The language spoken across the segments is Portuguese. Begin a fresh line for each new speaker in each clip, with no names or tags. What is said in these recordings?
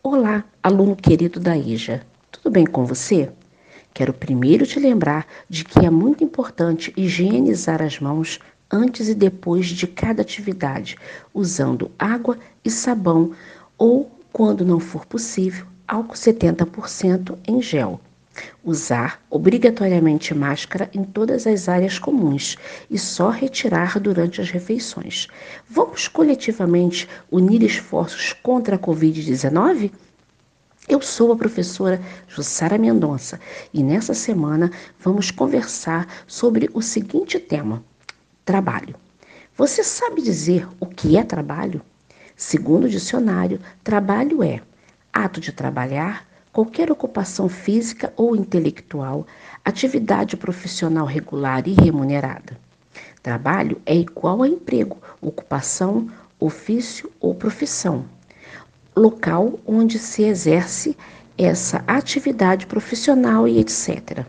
Olá, aluno querido da IJA. Tudo bem com você? Quero primeiro te lembrar de que é muito importante higienizar as mãos antes e depois de cada atividade, usando água e sabão ou, quando não for possível, álcool 70% em gel. Usar obrigatoriamente máscara em todas as áreas comuns e só retirar durante as refeições. Vamos coletivamente unir esforços contra a Covid-19? Eu sou a professora Jussara Mendonça e nessa semana vamos conversar sobre o seguinte tema: trabalho. Você sabe dizer o que é trabalho? Segundo o dicionário, trabalho é ato de trabalhar, qualquer ocupação física ou intelectual, atividade profissional regular e remunerada. Trabalho é igual a emprego, ocupação, ofício ou profissão. Local onde se exerce essa atividade profissional e etc.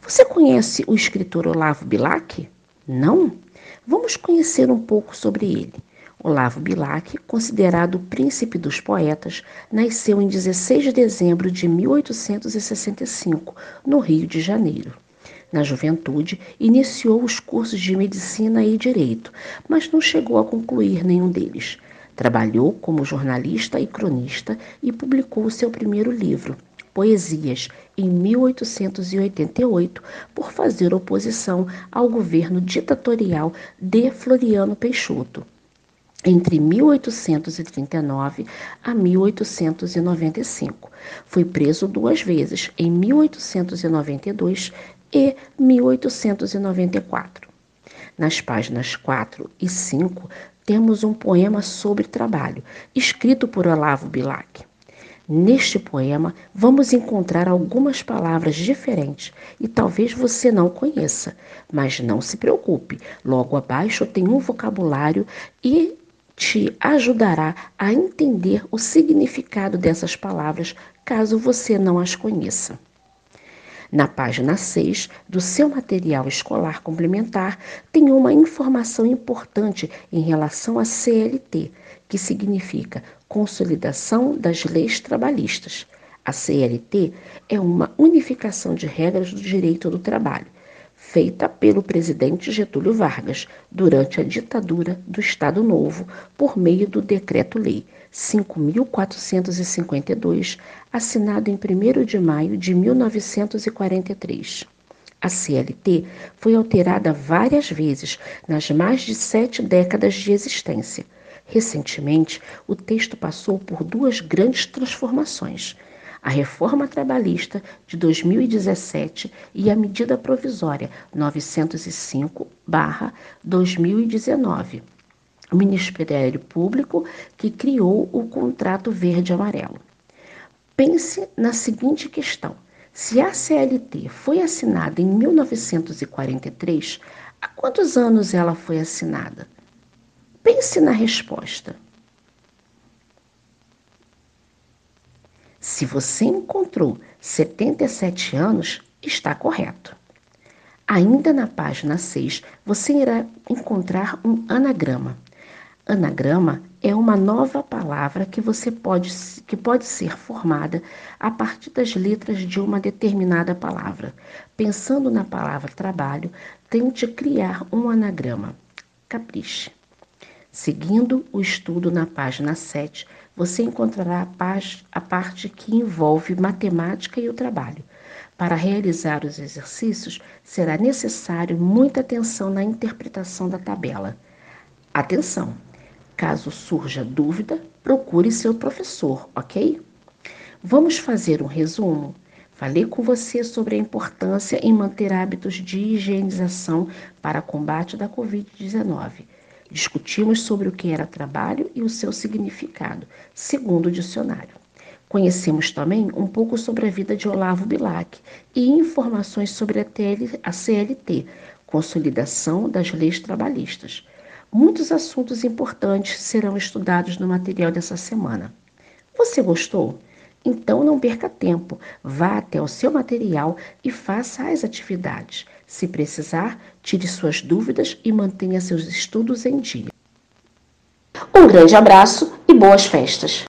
Você conhece o escritor Olavo Bilac? Não? Vamos conhecer um pouco sobre ele. Olavo Bilac, considerado o príncipe dos poetas, nasceu em 16 de dezembro de 1865, no Rio de Janeiro. Na juventude, iniciou os cursos de medicina e direito, mas não chegou a concluir nenhum deles. Trabalhou como jornalista e cronista e publicou seu primeiro livro, Poesias, em 1888, por fazer oposição ao governo ditatorial de Floriano Peixoto entre 1839 a 1895. Foi preso duas vezes, em 1892 e 1894. Nas páginas 4 e 5, temos um poema sobre trabalho, escrito por Olavo Bilac. Neste poema, vamos encontrar algumas palavras diferentes e talvez você não conheça, mas não se preocupe. Logo abaixo tem um vocabulário e te ajudará a entender o significado dessas palavras caso você não as conheça. Na página 6 do seu material escolar complementar, tem uma informação importante em relação à CLT, que significa Consolidação das Leis Trabalhistas. A CLT é uma unificação de regras do direito do trabalho feita pelo presidente Getúlio Vargas durante a ditadura do Estado Novo por meio do Decreto-Lei 5.452, assinado em 1 de maio de 1943. A CLT foi alterada várias vezes nas mais de sete décadas de existência. Recentemente, o texto passou por duas grandes transformações a reforma trabalhista de 2017 e a medida provisória 905/2019. O Ministério Público que criou o contrato verde-amarelo. Pense na seguinte questão: se a CLT foi assinada em 1943, há quantos anos ela foi assinada? Pense na resposta. Se você encontrou 77 anos, está correto. Ainda na página 6, você irá encontrar um anagrama. Anagrama é uma nova palavra que você pode que pode ser formada a partir das letras de uma determinada palavra. Pensando na palavra trabalho, tente criar um anagrama. Capriche. Seguindo o estudo na página 7, você encontrará a, parte que envolve matemática e o trabalho. Para realizar os exercícios, será necessário muita atenção na interpretação da tabela. Atenção! Caso surja dúvida, procure seu professor, ok? Vamos fazer um resumo? Falei com você sobre a importância em manter hábitos de higienização para combate da Covid-19. Discutimos sobre o que era trabalho e o seu significado, segundo o dicionário. Conhecemos também um pouco sobre a vida de Olavo Bilac e informações sobre a, TL, a CLT, Consolidação das Leis Trabalhistas. Muitos assuntos importantes serão estudados no material dessa semana. Você gostou? Então não perca tempo, vá até o seu material e faça as atividades. Se precisar, tire suas dúvidas e mantenha seus estudos em dia. Um grande abraço e boas festas!